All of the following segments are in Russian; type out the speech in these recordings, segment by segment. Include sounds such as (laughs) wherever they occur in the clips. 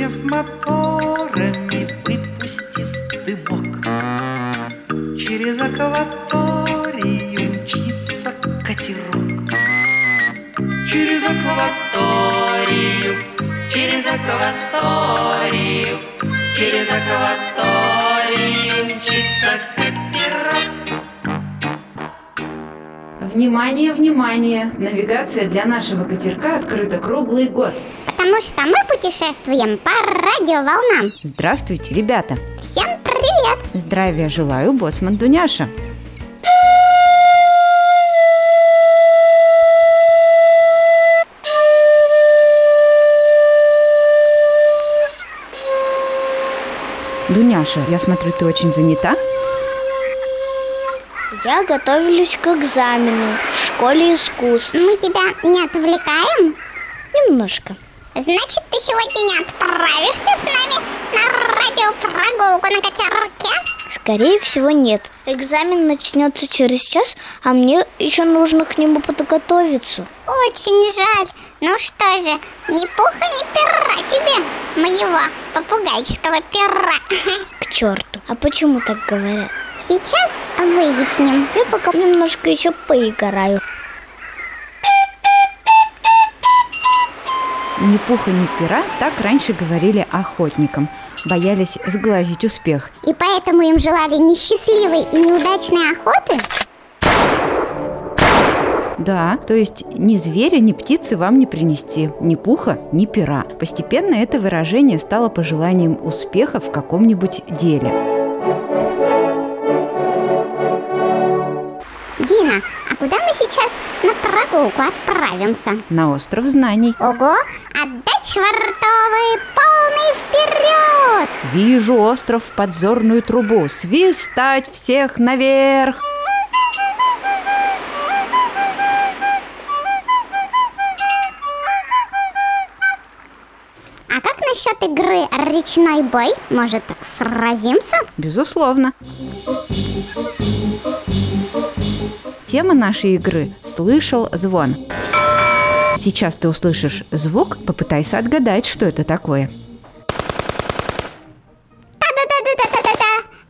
Загремев моторами, выпустив дымок Через акваторию мчится катерок. Через акваторию, через акваторию Через акваторию мчится катерок Внимание, внимание! Навигация для нашего катерка открыта круглый год. Потому что мы путешествуем по радиоволнам. Здравствуйте, ребята! Всем привет! Здравия желаю, боцман Дуняша. Дуняша, я смотрю, ты очень занята. Я готовлюсь к экзамену в школе искусств. Мы тебя не отвлекаем? Немножко. Значит, ты сегодня не отправишься с нами на радиопрогулку на катерке? Скорее всего, нет. Экзамен начнется через час, а мне еще нужно к нему подготовиться. Очень жаль. Ну что же, ни пуха, ни пера тебе, моего попугайского пера. (laughs) К черту. А почему так говорят? Сейчас выясним. Я пока немножко еще поиграю. Ни пуха, ни пера так раньше говорили охотникам. Боялись сглазить успех. И поэтому им желали несчастливой и неудачной охоты? Да, то есть ни зверя, ни птицы вам не принести, ни пуха, ни пера. Постепенно это выражение стало пожеланием успеха в каком-нибудь деле. Сейчас на прогулку отправимся? На остров знаний. Ого, отдать швартовые полный вперед! Вижу остров в подзорную трубу. Свистать всех наверх! А как насчет игры «Речной бой»? Может, сразимся? Безусловно. Тема нашей игры «Слышал звон». Сейчас ты услышишь звук, попытайся отгадать, что это такое.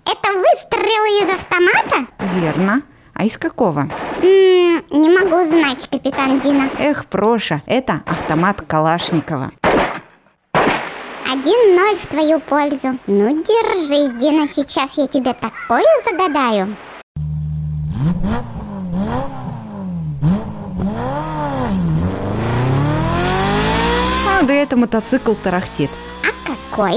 Это выстрелы из автомата? Верно. А из какого? М, не могу знать, капитан Дина. Эх, Проша, это автомат Калашникова. Один ноль в твою пользу. Ну, держись, Дина, сейчас я тебе такое загадаю. Да это мотоцикл тарахтит. А какой?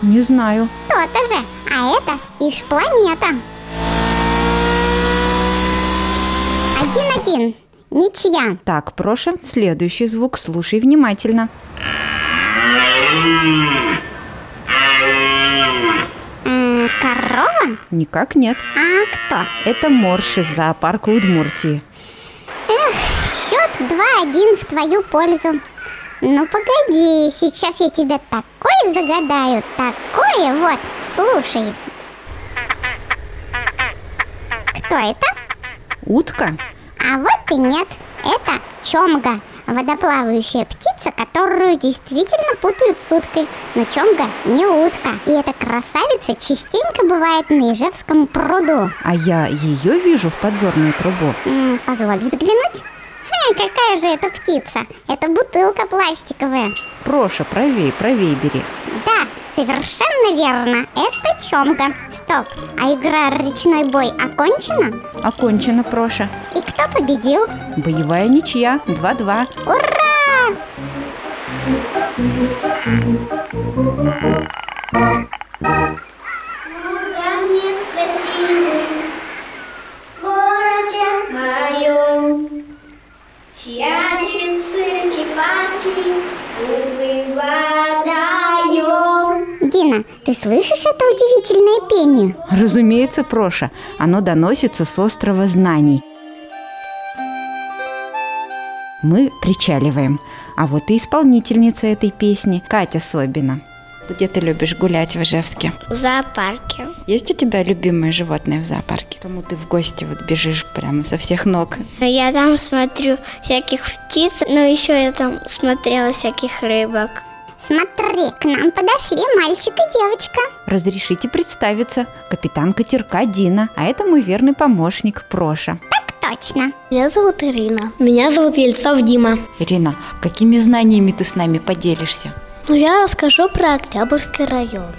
Не знаю. То-то же. А это ишь планета. Один-один. Ничья. Так, Проша, следующий звук слушай внимательно. М, корова? Никак нет. А кто? Это морж из зоопарка Удмуртии. Счет 2-1 в твою пользу. Ну погоди, сейчас я тебе такое загадаю, такое вот, слушай. Кто это? Утка? А вот и нет, это чомга, водоплавающая птица, которую действительно путают с уткой. Но чомга не утка, и эта красавица частенько бывает на Ижевском пруду. А я ее вижу в подзорную трубу. М, позволь взглянуть. Какая же это птица? Это бутылка пластиковая. Проша, правей, правей бери. Да, совершенно верно. Это чомга. Стоп, а игра «Речной бой» окончена? Окончено, Проша. И кто победил? Боевая ничья, 2-2. Ура! Лугами красивым в городе моем Дина, ты слышишь это удивительное пение? Разумеется, Проша. Оно доносится с острова знаний. Мы причаливаем. А вот и исполнительница этой песни, Катя Собина. Где ты любишь гулять в Ижевске? В зоопарке. Есть у тебя любимое животное в зоопарке? Кому ты в гости вот бежишь прямо со всех ног? Я там смотрю всяких птиц, но еще я там смотрела всяких рыбок. смотри, к нам подошли мальчик и девочка. Разрешите представиться. Капитан катерка Дина, а это мой верный помощник Проша. Так точно. Меня зовут Ирина. Меня зовут Ельцов Дима. Ирина, какими знаниями ты с нами поделишься? Ну, я расскажу про Октябрьский район.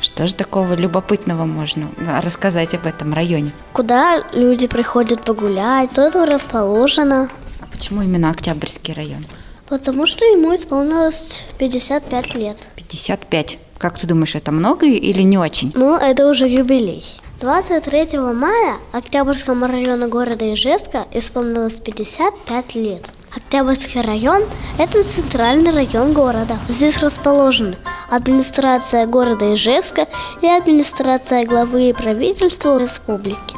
Что же такого любопытного можно рассказать об этом районе? Куда люди приходят погулять, что тут расположено. А почему именно Октябрьский район? Потому что ему исполнилось 55 лет. 55. Как ты думаешь, это много или не очень? Ну, это уже юбилей. 23 мая Октябрьскому району города Ижевска исполнилось 55 лет. Октябрьский район – это центральный район города. Здесь расположены администрация города Ижевска и администрация главы правительства республики.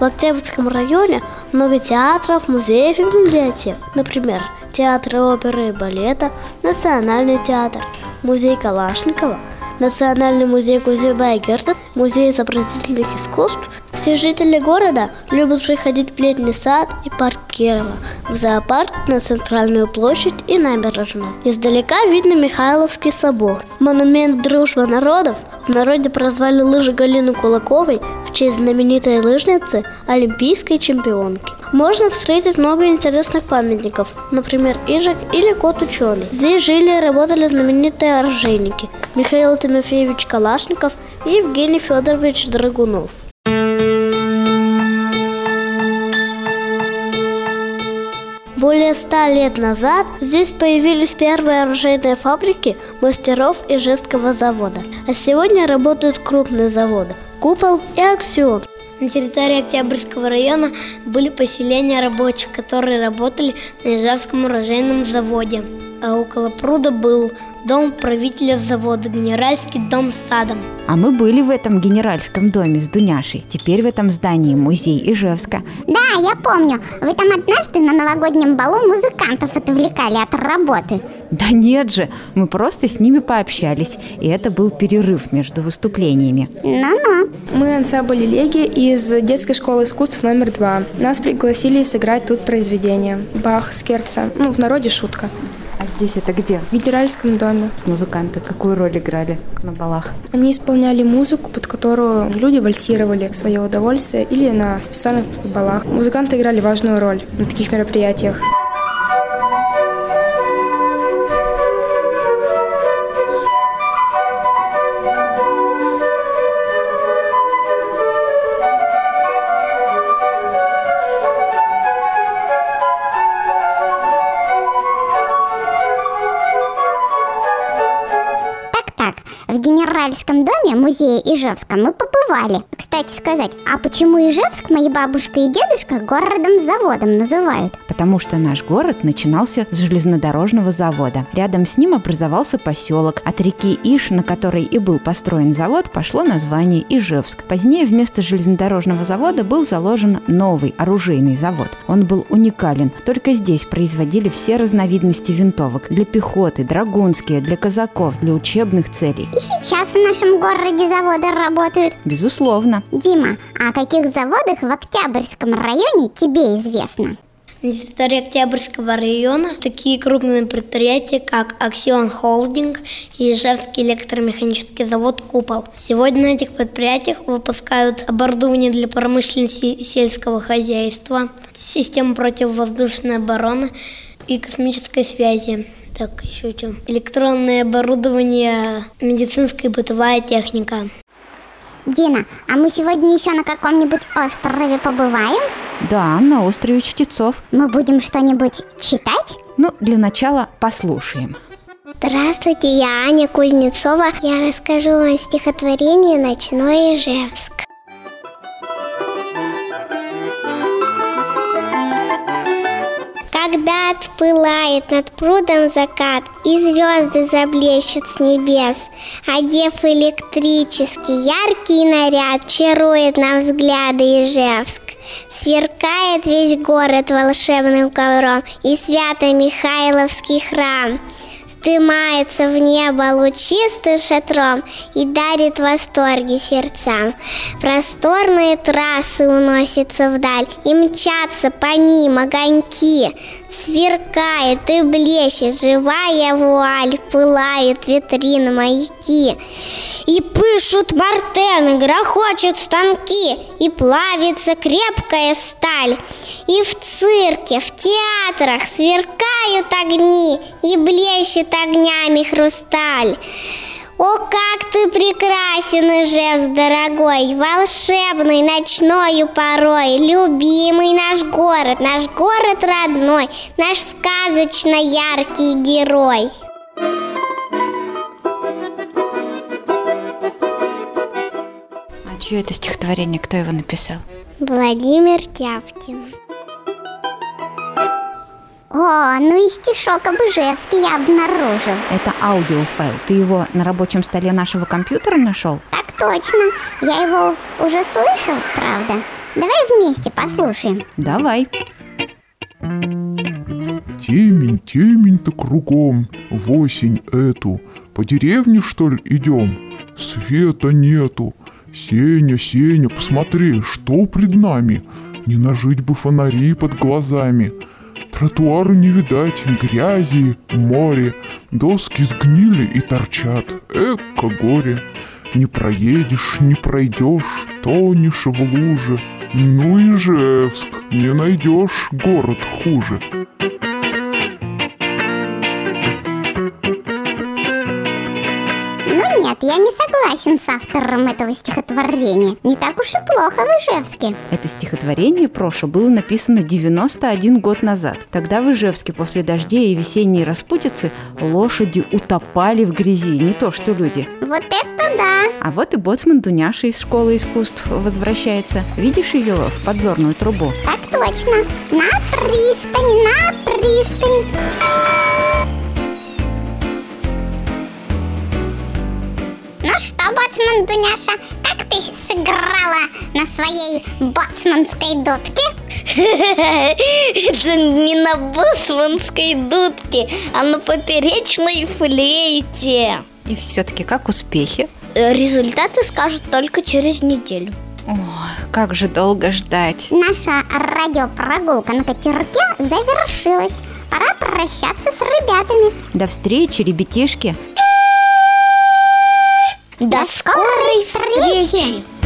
В Октябрьском районе много театров, музеев и библиотек. Например, театр оперы и балета, Национальный театр, музей Калашникова, Национальный музей Кузьма и Герда, музей изобразительных искусств. Все жители города любят приходить в летний сад и парк Кирова, в зоопарк, на центральную площадь и набережную. Издалека видно Михайловский собор. Монумент «Дружба народов» в народе прозвали лыжи Галины Кулаковой в честь знаменитой лыжницы, олимпийской чемпионки. Можно встретить много интересных памятников, например, Ижик или Кот Ученый. Здесь жили и работали знаменитые оружейники Михаил Тимофеевич Калашников и Евгений Федорович Драгунов. Более ста лет назад здесь появились первые оружейные фабрики мастеров Ижевского завода. А сегодня работают крупные заводы – Купол и Аксион. На территории Октябрьского района были поселения рабочих, которые работали на Ижевском оружейном заводе. А около пруда был дом правителя завода, генеральский дом с садом. А мы были в этом генеральском доме с Дуняшей. Теперь в этом здании музей Ижевска. Да, я помню. Вы там однажды на новогоднем балу музыкантов отвлекали от работы. Да нет же, мы просто с ними пообщались. И это был перерыв между выступлениями. Ну-ну. Мы ансамбль Леги из детской школы искусств номер два. Нас пригласили сыграть тут произведение. Бах, Скерца. Ну, в народе шутка. А здесь это где? В генеральском доме. Музыканты какую роль играли на балах? Они исполняли музыку, под которую люди вальсировали в свое удовольствие или на специальных балах. Музыканты играли важную роль на таких мероприятиях. В Генеральском доме музея Ижевска мы побывали. Кстати сказать, а почему Ижевск мои бабушка и дедушка городом-заводом называют? Потому что наш город начинался с железнодорожного завода. Рядом с ним образовался поселок. От реки Иш, на которой и был построен завод, пошло название Ижевск. Позднее вместо железнодорожного завода был заложен новый оружейный завод. Он был уникален. Только здесь производили все разновидности винтовок для пехоты, драгунские, для казаков, для учебных целей. Сейчас в нашем городе заводы работают. Безусловно. Дима, а о каких заводах в Октябрьском районе тебе известно? На территории Октябрьского района такие крупные предприятия, как Аксион Холдинг и Ижевский электромеханический завод «Купол». Сегодня на этих предприятиях выпускают оборудование для промышленности и сельского хозяйства, систему противовоздушной обороны и космической связи. Так, еще что? Электронное оборудование, медицинская и бытовая техника. Дина, а мы сегодня еще на каком-нибудь острове побываем? Да, на острове Чтецов. Мы будем что-нибудь читать? Ну, для начала послушаем. Здравствуйте, я Аня Кузнецова. Я расскажу вам стихотворение «Ночной Ижевск». Когда отпылает над прудом закат, И звезды заблещут с небес, Одев электрический яркий наряд, Чарует нам взгляды Ижевск. Сверкает весь город волшебным ковром И Свято-Михайловский храм Вздымается в небо лучистым шатром И дарит восторги сердцам. Просторные трассы уносятся вдаль И мчатся по ним огоньки. Сверкает и блещет живая вуаль, Пылают витрины маяки. И пышут мартены, грохочут станки, И плавится крепкая сталь. И в цирке, в театрах сверкают огни, И блещет огнями хрусталь. О, как ты прекрасен, Ижевск, дорогой, волшебный, ночною порой, любимый наш город, наш город родной, наш сказочно яркий герой. А чье это стихотворение? Кто его написал? Владимир Тяпкин. О, ну и стишок об Ижевске я обнаружил. Это аудиофайл. Ты его на рабочем столе нашего компьютера нашел? Так точно. Я его уже слышал, правда. Давай вместе послушаем. Давай. Темень, темень-то кругом, в осень эту. По деревне, что ли, идем? Света нету. Сеня, Сеня, посмотри, что пред нами? Не нажить бы фонари под глазами. Тротуару не видать, грязи, море. Доски сгнили и торчат. Эко горе. Не проедешь, не пройдешь, тонешь в луже. Ну и Жевск, не найдешь город хуже. Я не согласен с автором этого стихотворения. Не так уж и плохо в Ижевске. Это стихотворение Проша было написано 91 год назад. Тогда в Ижевске после дождей и весенней распутицы лошади утопали в грязи, не то что люди. Вот это да! А вот и боцман Дуняша из школы искусств возвращается. Видишь ее в подзорную трубу? Так точно. На пристань, на пристань. Ну что, боцман Дуняша, как ты сыграла на своей боцманской дудке? Это не на боцманской дудке, а на поперечной флейте. И все-таки как успехи? Э, Результаты скажут только через неделю. Ой, как же долго ждать. Наша радиопрогулка на катерке завершилась. Пора прощаться с ребятами. До встречи, ребятишки. До, скорой встречи!